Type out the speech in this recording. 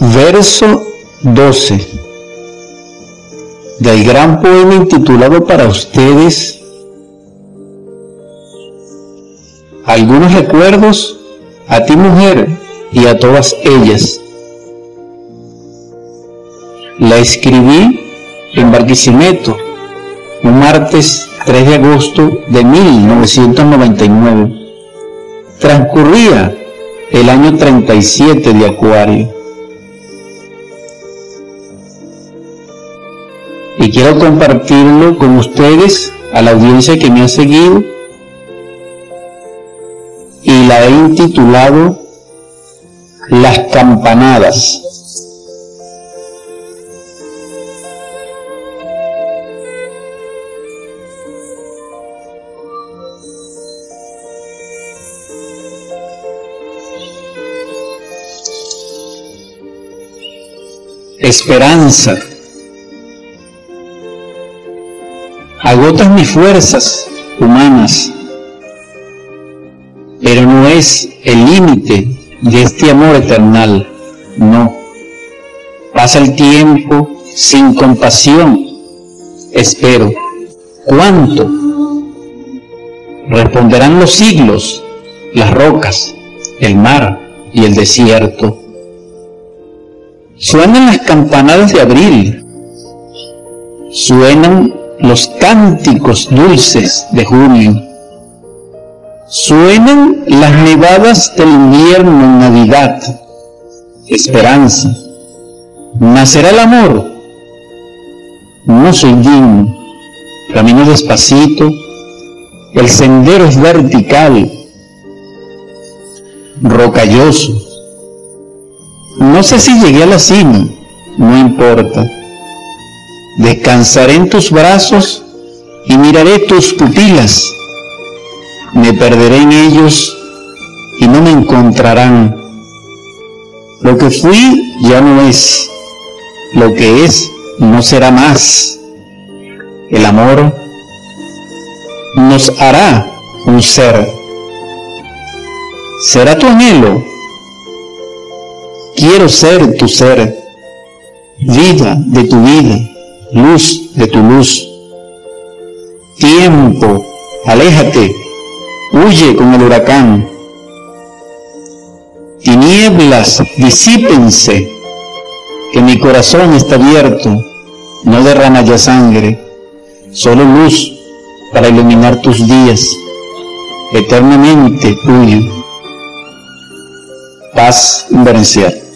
Verso 12 del gran poema intitulado para ustedes algunos recuerdos a ti mujer y a todas ellas. La escribí en Barquisimeto un martes 3 de agosto de 1999. Transcurría el año 37 de Acuario. Y quiero compartirlo con ustedes, a la audiencia que me ha seguido, y la he intitulado Las campanadas. esperanza. Agotas mis fuerzas humanas, pero no es el límite de este amor eternal, no. Pasa el tiempo sin compasión, espero. ¿Cuánto? Responderán los siglos, las rocas, el mar y el desierto Suenan las campanadas de abril, suenan los cánticos dulces de junio, suenan las nevadas del invierno Navidad, esperanza, nacerá el amor, no soy digno, camino despacito, el sendero es vertical, rocalloso, no sé si llegué a la cima, no importa. Descansaré en tus brazos y miraré tus pupilas. Me perderé en ellos y no me encontrarán. Lo que fui ya no es. Lo que es no será más. El amor nos hará un ser. Será tu anhelo Quiero ser tu ser, vida de tu vida, luz de tu luz. Tiempo, aléjate, huye con el huracán. Tinieblas, disípense, que mi corazón está abierto, no derrama ya sangre, solo luz para iluminar tus días, eternamente tuyo. Paz inverencial.